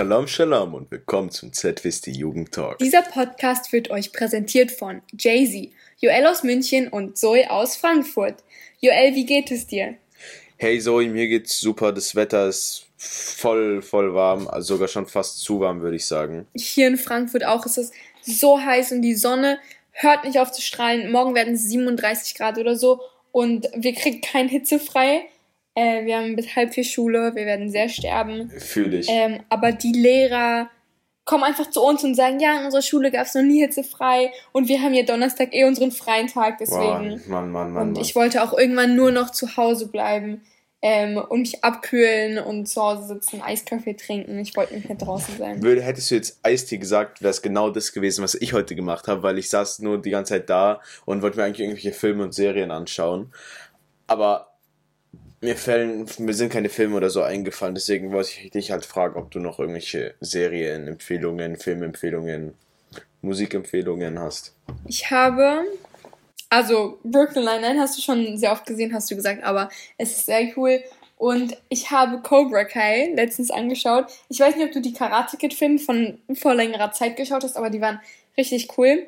Shalom, Shalom und willkommen zum ZWST Jugend Talk. Dieser Podcast wird euch präsentiert von Jay-Z, Joel aus München und Zoe aus Frankfurt. Joel, wie geht es dir? Hey Zoe, mir geht's super. Das Wetter ist voll, voll warm. Also sogar schon fast zu warm, würde ich sagen. Hier in Frankfurt auch ist es so heiß und die Sonne hört nicht auf zu strahlen. Morgen werden es 37 Grad oder so und wir kriegen kein Hitze frei. Äh, wir haben bis halb vier Schule, wir werden sehr sterben. Fühl dich. Ähm, aber die Lehrer kommen einfach zu uns und sagen, ja, in unserer Schule gab es noch nie hitzefrei und wir haben ja Donnerstag eh unseren freien Tag, deswegen. Wow, Mann, Mann, Mann, und ich wollte auch irgendwann nur noch zu Hause bleiben ähm, und mich abkühlen und zu Hause sitzen, Eiskaffee trinken. Ich wollte nicht mehr draußen sein. Würde, hättest du jetzt Eistee gesagt, wäre es genau das gewesen, was ich heute gemacht habe, weil ich saß nur die ganze Zeit da und wollte mir eigentlich irgendwelche Filme und Serien anschauen. Aber mir fällen, mir sind keine Filme oder so eingefallen, deswegen wollte ich dich halt fragen, ob du noch irgendwelche Serienempfehlungen, Filmempfehlungen, Musikempfehlungen hast. Ich habe, also Brooklyn Nine-Nine hast du schon sehr oft gesehen, hast du gesagt, aber es ist sehr cool. Und ich habe Cobra Kai letztens angeschaut. Ich weiß nicht, ob du die Karate Kid Filme von vor längerer Zeit geschaut hast, aber die waren richtig cool.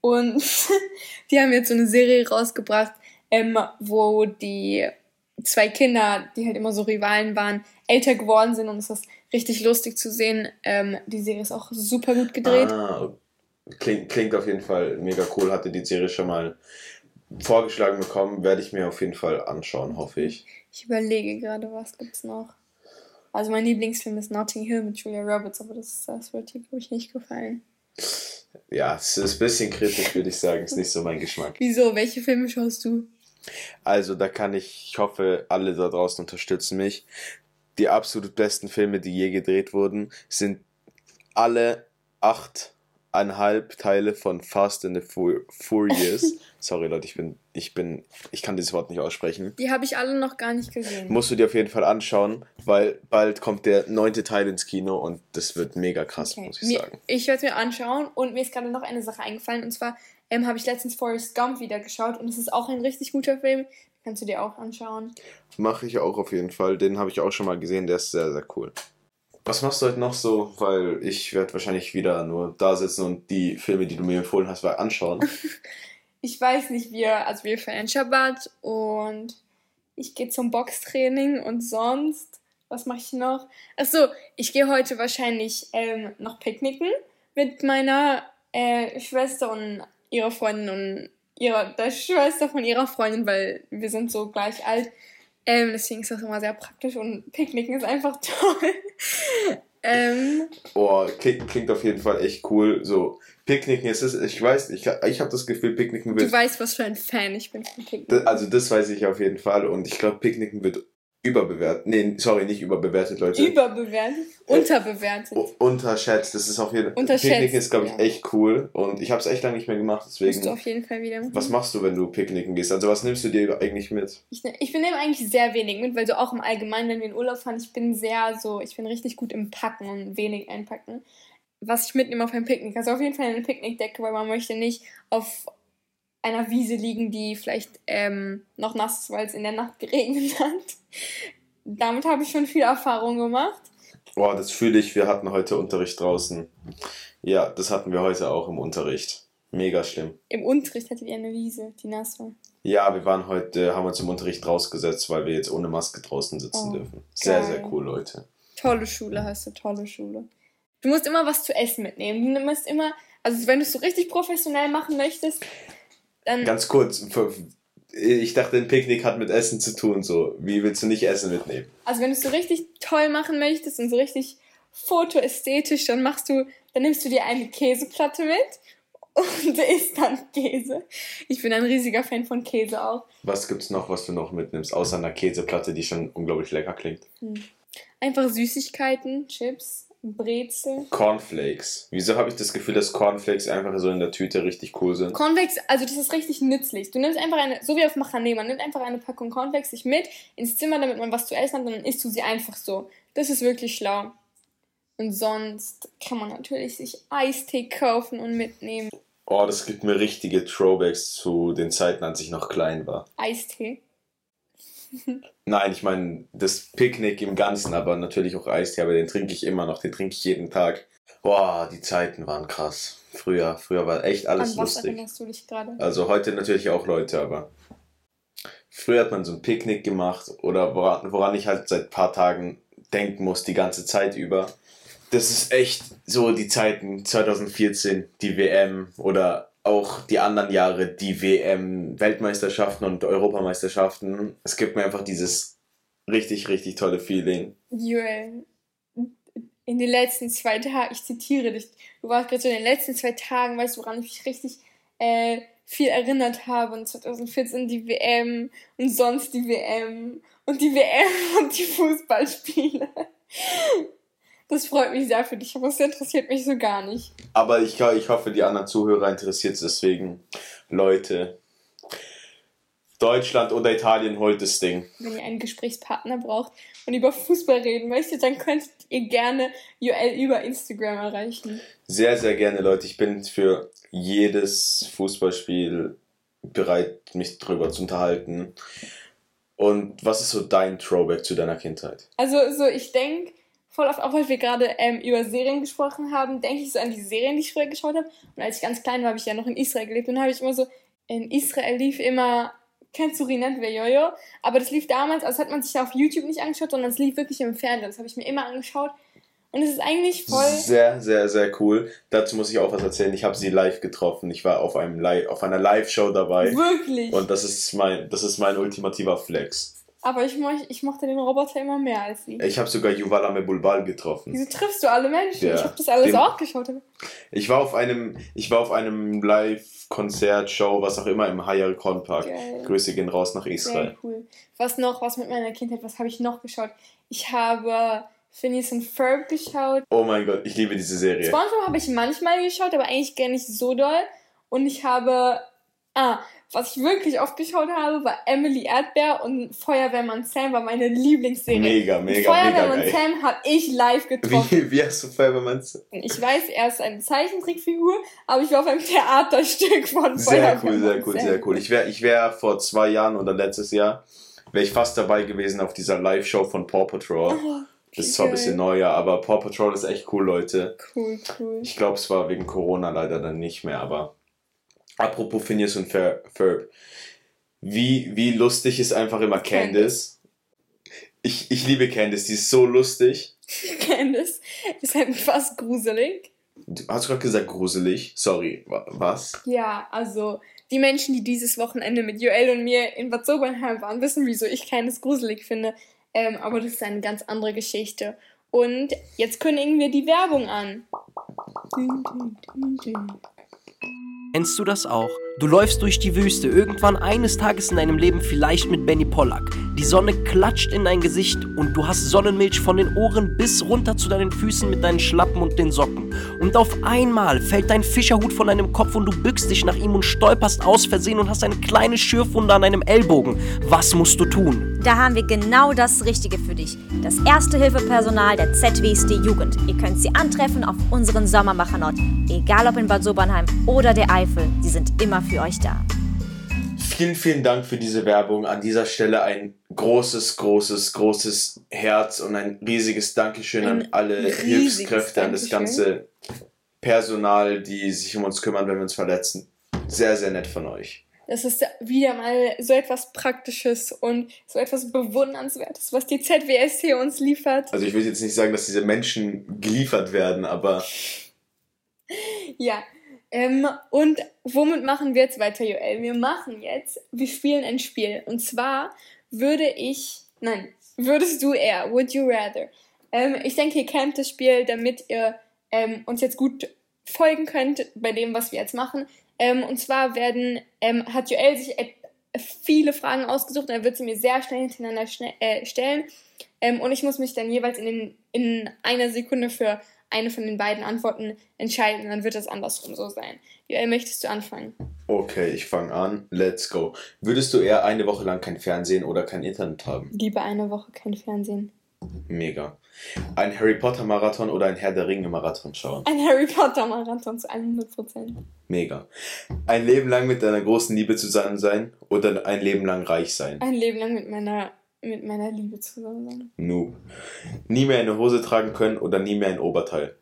Und die haben jetzt so eine Serie rausgebracht, ähm, wo die zwei Kinder, die halt immer so Rivalen waren, älter geworden sind und es ist richtig lustig zu sehen. Ähm, die Serie ist auch super gut gedreht. Ah, klingt, klingt auf jeden Fall mega cool. Hatte die Serie schon mal vorgeschlagen bekommen. Werde ich mir auf jeden Fall anschauen, hoffe ich. Ich überlege gerade, was gibt's noch. Also mein Lieblingsfilm ist Notting Hill mit Julia Roberts, aber das, das wird dir, glaube ich, nicht gefallen. Ja, es ist ein bisschen kritisch, würde ich sagen. Ist nicht so mein Geschmack. Wieso? Welche Filme schaust du? Also, da kann ich, ich hoffe, alle da draußen unterstützen mich. Die absolut besten Filme, die je gedreht wurden, sind alle achteinhalb Teile von Fast and the Fu- Furious. Sorry, Leute, ich bin, ich bin, ich kann dieses Wort nicht aussprechen. Die habe ich alle noch gar nicht gesehen. Musst du dir auf jeden Fall anschauen, weil bald kommt der neunte Teil ins Kino und das wird mega krass, Okay. muss ich Mir, sagen. ich werde es mir anschauen und mir ist gerade noch eine Sache eingefallen und zwar ähm, habe ich letztens Forrest Gump wieder geschaut und es ist auch ein richtig guter Film. Kannst du dir auch anschauen. Mache ich auch auf jeden Fall. Den habe ich auch schon mal gesehen, der ist sehr, sehr cool. Was machst du heute noch so? Weil ich werde wahrscheinlich wieder nur da sitzen und die Filme, die du mir empfohlen hast, mal anschauen. Ich weiß nicht, wir, also wir feiern Shabbat und ich gehe zum Boxtraining und sonst, was mache ich noch? Achso, ich gehe heute wahrscheinlich ähm, noch picknicken mit meiner äh, Schwester und ihrer Freundin und ihrer der Schwester von ihrer Freundin, weil wir sind so gleich alt. Ähm, deswegen ist das immer sehr praktisch und Picknicken ist einfach toll. ähm, Boah, klingt, klingt auf jeden Fall echt cool. So, Picknicken, es ist, ich weiß, ich, ich habe das Gefühl, Picknicken du wird. weißt, was für ein Fan ich bin von Picknicken. Also, das weiß ich auf jeden Fall und ich glaube, Picknicken wird überbewertet. Nee, sorry, nicht überbewertet, Leute. Überbewertet, unterbewertet. U- Unterschätzt, das ist auf jeden Fall. Picknicken ist, glaube ich, ja. echt cool und ich habe es echt lange nicht mehr gemacht, Musst du deswegen. auf jeden Fall wieder machen. Was machst du, wenn du picknicken gehst? Also, was nimmst du dir eigentlich mit? Ich, ne- ich nehme eigentlich sehr wenig mit, weil so auch im Allgemeinen, wenn wir in Urlaub fahren, ich bin sehr so, ich bin richtig gut im Packen und wenig einpacken. Was ich mitnehme auf ein Picknick, also auf jeden Fall eine Picknickdecke, weil man möchte nicht auf einer Wiese liegen, die vielleicht ähm, noch nass ist, weil es in der Nacht geregnet hat. Damit habe ich schon viel Erfahrung gemacht. Boah, das fühle ich. Wir hatten heute Unterricht draußen. Ja, das hatten wir heute auch im Unterricht. Mega schlimm. Im Unterricht hattet ihr eine Wiese, die nass war. Ja, wir waren heute, haben uns im Unterricht rausgesetzt, weil wir jetzt ohne Maske draußen sitzen Oh, dürfen. Sehr, geil. sehr cool, Leute. Tolle Schule hast du, tolle Schule. Du musst immer was zu essen mitnehmen. Du musst immer, also wenn du es so richtig professionell machen möchtest, dann Ganz kurz, ich dachte, ein Picknick hat mit Essen zu tun, so. Wie willst du nicht Essen mitnehmen? Also wenn du es so richtig toll machen möchtest und so richtig fotoästhetisch, dann machst du, dann nimmst du dir eine Käseplatte mit und isst dann Käse. Ich bin ein riesiger Fan von Käse auch. Was gibt's noch, was du noch mitnimmst, außer einer Käseplatte, die schon unglaublich lecker klingt? Einfach Süßigkeiten, Chips, Brezel. Cornflakes. Wieso habe ich das Gefühl, dass Cornflakes einfach so in der Tüte richtig cool sind? Cornflakes, also das ist richtig nützlich. Du nimmst einfach eine, so wie auf Machane, man nimmt einfach eine Packung Cornflakes sich mit ins Zimmer, damit man was zu essen hat, und dann isst du sie einfach so. Das ist wirklich schlau. Und sonst kann man natürlich sich Eistee kaufen und mitnehmen. Oh, das gibt mir richtige Throwbacks zu den Zeiten, als ich noch klein war. Eistee. Nein, ich meine das Picknick im Ganzen, aber natürlich auch Eistee, aber den trinke ich immer noch, den trinke ich jeden Tag. Boah, die Zeiten waren krass. Früher, früher war echt alles An was lustig. erinnerst du dich gerade? Also heute natürlich auch Leute, aber früher hat man so ein Picknick gemacht oder woran, woran ich halt seit ein paar Tagen denken muss, die ganze Zeit über. Das ist echt so die Zeiten 2014, die WM oder auch die anderen Jahre, die WM, Weltmeisterschaften und Europameisterschaften. Es gibt mir einfach dieses richtig, richtig tolle Feeling. Joel, in den letzten zwei Tagen, ich zitiere dich, du warst gerade so in den letzten zwei Tagen, weißt du, woran ich mich richtig äh, viel erinnert habe und 2014 die WM und sonst die WM und die WM und die Fußballspiele. Das freut mich sehr für dich, aber es interessiert mich so gar nicht. Aber ich, ich hoffe, die anderen Zuhörer interessiert es deswegen. Leute, Deutschland oder Italien holt das Ding. Wenn ihr einen Gesprächspartner braucht und über Fußball reden möchtet, dann könntet ihr gerne Joel über Instagram erreichen. Sehr, sehr gerne, Leute. Ich bin für jedes Fußballspiel bereit, mich drüber zu unterhalten. Und was ist so dein Throwback zu deiner Kindheit? Also, so ich denke, voll oft, auch weil wir gerade ähm, über Serien gesprochen haben, denke ich so an die Serien, die ich früher geschaut habe. Und als ich ganz klein war, habe ich ja noch in Israel gelebt und habe ich immer so, in Israel lief immer, kennst du Rinat Jojo? Aber das lief damals, also hat man sich ja auf YouTube nicht angeschaut, sondern es lief wirklich im Fernsehen. Das habe ich mir immer angeschaut. Und es ist eigentlich voll. Sehr, sehr, sehr cool. Dazu muss ich auch was erzählen. Ich habe sie live getroffen. Ich war auf, einem Live, auf einer Live-Show dabei. Wirklich? Und das ist mein, das ist mein ultimativer Flex. Aber ich, moch, ich mochte den Roboter immer mehr als sie. Ich habe sogar Yuval Amebulbal getroffen. Wieso triffst du alle Menschen? Ja. Ich habe das alles Den- auch geschaut. Ich war auf einem, ich war auf einem Live-Konzert, Show, was auch immer im Hayar Khan Park. Geil. Grüße gehen raus nach Israel. Sehr cool. Was noch, was mit meiner Kindheit, was habe ich noch geschaut? Ich habe Phineas und Ferb geschaut. Oh mein Gott, ich liebe diese Serie. SpongeBob habe ich manchmal geschaut, aber eigentlich gar nicht so doll. Und ich habe, ah, was ich wirklich oft geschaut habe, war Emily Erdbeer und Feuerwehrmann Sam war meine Lieblingsserie. Mega, mega, mega Feuerwehrmann. Sam habe ich live getroffen. Wie, wie hast du Feuerwehrmann? Ich weiß, er ist eine Zeichentrickfigur, aber ich war auf einem Theaterstück von Sehr Feuerwehrmann cool, sehr cool, Sam. sehr cool. Ich wäre ich wär vor zwei Jahren oder letztes Jahr, wäre ich fast dabei gewesen auf dieser Live-Show von Paw Patrol. Oh, Das ist zwar ein bisschen neuer, aber Paw Patrol ist echt cool, Leute. Cool, cool. Ich glaube, es war wegen Corona leider dann nicht mehr, aber apropos Phineas und Fer- Ferb. Wie, wie lustig ist einfach immer Candice. Ich, ich liebe Candice, die ist so lustig. Candice ist halt fast gruselig. Du hast gerade gesagt gruselig. Sorry, wa- was? Ja, also die Menschen, die dieses Wochenende mit Joel und mir in Bad Sobernheim waren, wissen, wieso ich Candice gruselig finde. Ähm, aber das ist eine ganz andere Geschichte. Und jetzt kündigen wir die Werbung an. Dün, dün, dün. Kennst du das auch? Du läufst durch die Wüste, irgendwann eines Tages in deinem Leben vielleicht mit Benny Pollack. Die Sonne klatscht in dein Gesicht und du hast Sonnenmilch von den Ohren bis runter zu deinen Füßen mit deinen Schlappen und den Socken. Und auf einmal fällt dein Fischerhut von deinem Kopf und du bückst dich nach ihm und stolperst aus Versehen und hast eine kleine Schürfwunde an deinem Ellbogen. Was musst du tun? Da haben wir genau das Richtige für dich. Das Erste-Hilfe-Personal der ZWSD Jugend. Ihr könnt sie antreffen auf unseren Sommermacherort. Egal ob in Bad Sobernheim oder der Eifel, sie sind immer für euch da. Vielen, vielen Dank für diese Werbung. An dieser Stelle ein großes, großes, großes Herz und ein riesiges Dankeschön an Ein alle riesiges Hilfskräfte, an das ganze Personal, die sich um uns kümmern, wenn wir uns verletzen. Sehr, sehr nett von euch. Das ist wieder mal so etwas Praktisches und so etwas Bewundernswertes, was die ZWST uns liefert. Also ich will jetzt nicht sagen, dass diese Menschen geliefert werden, aber Ja. Ähm, und womit machen wir jetzt weiter, Joel? Wir machen jetzt, wir spielen ein Spiel. Und zwar würde ich, nein, würdest du eher, would you rather? Ähm, ich denke, ihr kennt das Spiel, damit ihr ähm, uns jetzt gut folgen könnt bei dem, was wir jetzt machen. Ähm, und zwar werden, ähm, hat Joel sich et- viele Fragen ausgesucht und er wird sie mir sehr schnell hintereinander schnell, äh, stellen. Ähm, und ich muss mich dann jeweils in, den, in einer Sekunde für eine von den beiden Antworten entscheiden. Dann wird es andersrum so sein. Joel, möchtest du anfangen? okay, ich fange an. Let's go. Würdest du eher eine Woche lang kein Fernsehen oder kein Internet haben? Lieber eine Woche kein Fernsehen. Mega. Ein Harry Potter Marathon oder ein Herr der Ringe Marathon schauen? Ein Harry Potter Marathon zu 100 Prozent. Mega. Ein Leben lang mit deiner großen Liebe zusammen sein oder ein Leben lang reich sein? Ein Leben lang mit meiner Mit meiner Liebe zusammen sein. Noob. Nie mehr eine Hose tragen können oder nie mehr ein Oberteil.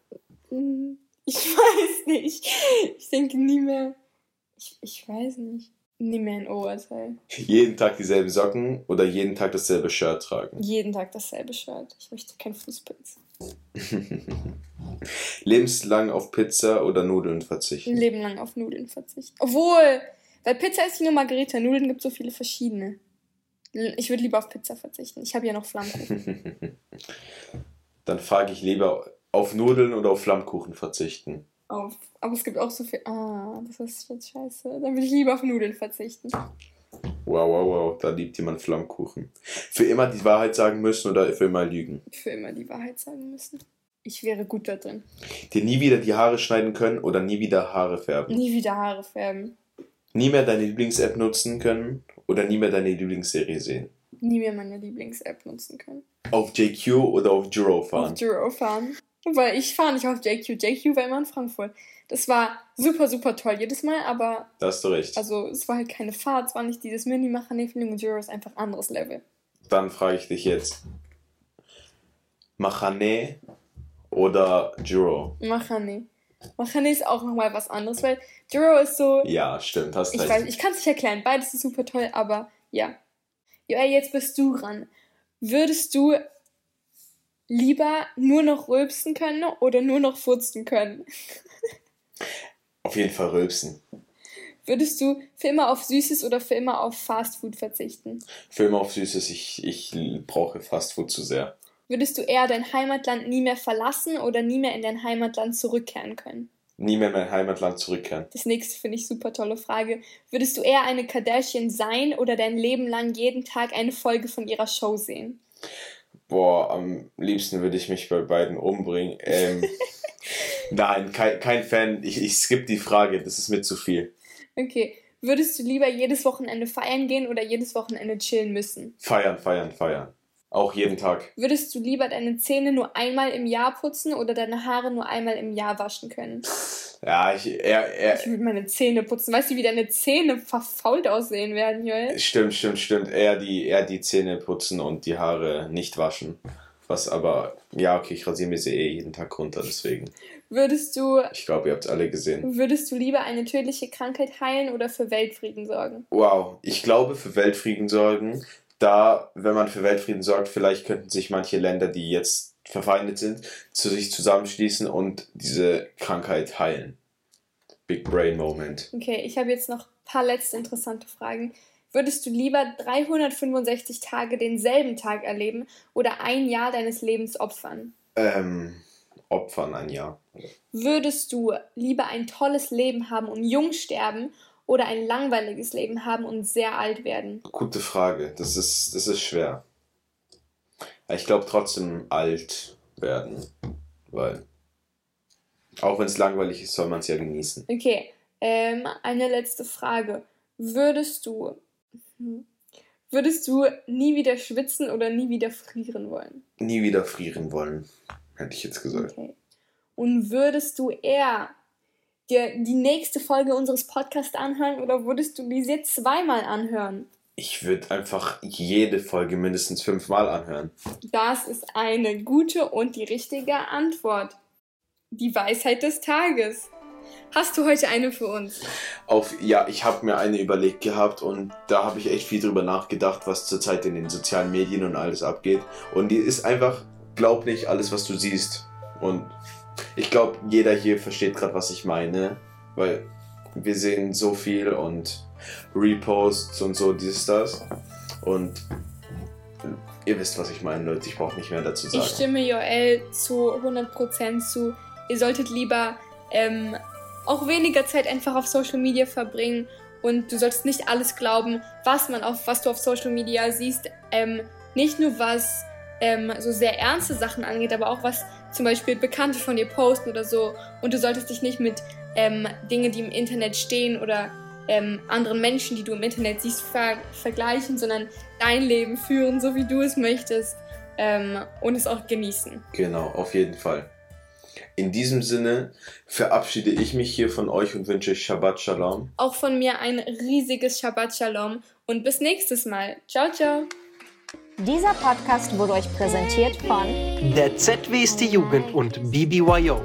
Hm, Ich weiß nicht. Ich denke nie mehr. Ich, ich weiß nicht. Nie mehr ein Oberteil. Jeden Tag dieselben Socken oder jeden Tag dasselbe Shirt tragen. Jeden Tag dasselbe Shirt. Ich möchte kein Fußpilz. Lebenslang auf Pizza oder Nudeln verzichten. Leben lang auf Nudeln verzichten. Obwohl, bei Pizza ist nur Margarita. Nudeln gibt so viele verschiedene. Ich würde lieber auf Pizza verzichten. Ich habe ja noch Flammkuchen. Dann frage ich lieber auf Nudeln oder auf Flammkuchen verzichten. auf. Aber es gibt auch so viel. Ah, das ist jetzt scheiße. Dann würde ich lieber auf Nudeln verzichten. Wow, wow, wow, da liebt jemand Flammkuchen. Für immer die Wahrheit sagen müssen oder für immer lügen. Für immer die Wahrheit sagen müssen. Ich wäre gut da drin. Dir nie wieder die Haare schneiden können oder nie wieder Haare färben. Nie wieder Haare färben. Nie mehr deine Lieblings-App nutzen können oder nie mehr deine Lieblingsserie sehen. Nie mehr meine Lieblings-App nutzen können. Auf JQ oder auf Juro fahren. Auf Duro fahren. Weil ich fahre nicht auf JQ. JQ war immer in Frankfurt. Das war super, super toll jedes Mal, aber Da hast du recht. also es war halt keine Fahrt, es war nicht dieses Mini-Macher-Feeling und Duro ist einfach anderes Level. Dann frage ich dich jetzt. Machane oder Juro? Machane. Machane ist auch nochmal was anderes, weil Duro ist so. Ja, stimmt, hast Ich recht. weiß, ich kann es nicht erklären. Beides ist super toll, aber ja. Ja, jetzt bist du dran. Würdest du lieber nur noch rülpsen können oder nur noch furzen können? Auf jeden Fall rülpsen. Würdest du für immer auf Süßes oder für immer auf Fastfood verzichten? Für immer auf Süßes, ich, ich brauche Fastfood zu sehr. Würdest du eher dein Heimatland nie mehr verlassen oder nie mehr in dein Heimatland zurückkehren können? Nie mehr in mein Heimatland zurückkehren. Das nächste finde ich super tolle Frage. Würdest du eher eine Kardashian sein oder dein Leben lang jeden Tag eine Folge von ihrer Show sehen? Boah, am liebsten würde ich mich bei beiden umbringen. Ähm, nein, kein, kein Fan. Ich, ich skippe die Frage, das ist mir zu viel. Okay. Würdest du lieber jedes Wochenende feiern gehen oder jedes Wochenende chillen müssen? Feiern, feiern, feiern. Auch jeden Tag. Würdest du lieber deine Zähne nur einmal im Jahr putzen oder deine Haare nur einmal im Jahr waschen können? Ja, ich, er, er, Ich würde meine Zähne putzen. Weißt du, wie deine Zähne verfault aussehen werden, Joel? Stimmt, stimmt, stimmt. Eher die, eher die Zähne putzen und die Haare nicht waschen. Was aber, ja, okay, ich rasiere mir sie eh jeden Tag runter, deswegen. Würdest du, Ich glaube, ihr habt es alle gesehen. würdest du lieber eine tödliche Krankheit heilen oder für Weltfrieden sorgen? Wow, ich glaube, für Weltfrieden sorgen, da, wenn man für Weltfrieden sorgt, vielleicht könnten sich manche Länder, die jetzt verfeindet sind, zu sich zusammenschließen und diese Krankheit heilen. Big Brain Moment. Okay, ich habe jetzt noch ein paar letzte interessante Fragen. Würdest du lieber 365 Tage denselben Tag erleben oder ein Jahr deines Lebens opfern? Ähm, Opfern ein Jahr. Würdest du lieber ein tolles Leben haben und jung sterben oder ein langweiliges Leben haben und sehr alt werden? Gute Frage. Das ist, das ist schwer. Ich glaube trotzdem alt werden. Weil. Auch wenn es langweilig ist, soll man es ja genießen. Okay, ähm, eine letzte Frage. Würdest du, hm, würdest du nie wieder schwitzen oder nie wieder frieren wollen? Nie wieder frieren wollen, hätte ich jetzt gesagt. Okay. Und würdest du eher dir die nächste Folge unseres Podcasts anhören oder würdest du diese zweimal anhören? Ich würde einfach jede Folge mindestens fünfmal anhören. Das ist eine gute und die richtige Antwort. Die Weisheit des Tages. Hast du heute eine für uns? Auf, ja, ich habe mir eine überlegt gehabt und da habe ich echt viel drüber nachgedacht, was zurzeit in den sozialen Medien und alles abgeht. Und die ist einfach, glaub nicht alles, was du siehst. Und ich glaube, jeder hier versteht gerade, was ich meine, weil wir sehen so viel und Reposts und so, dieses, das. Und ihr wisst, was ich meine, Leute. Ich brauche nicht mehr dazu sagen. Ich stimme Joel zu 100% zu. Ihr solltet lieber ähm, auch weniger Zeit einfach auf Social Media verbringen und du solltest nicht alles glauben, was man auf was du auf Social Media siehst. Ähm, nicht nur was ähm, so sehr ernste Sachen angeht, aber auch was zum Beispiel Bekannte von dir posten oder so. Und du solltest dich nicht mit ähm, Dingen, die im Internet stehen oder ähm, anderen Menschen, die du im Internet siehst, ver vergleichen, sondern dein Leben führen, so wie du es möchtest ähm, und es auch genießen. Genau, auf jeden Fall. In diesem Sinne verabschiede ich mich hier von euch und wünsche Shabbat Shalom. Auch von mir ein riesiges Shabbat Shalom und bis nächstes Mal. Ciao, ciao. Dieser Podcast wurde euch präsentiert von Der ZWST Jugend und BBYO.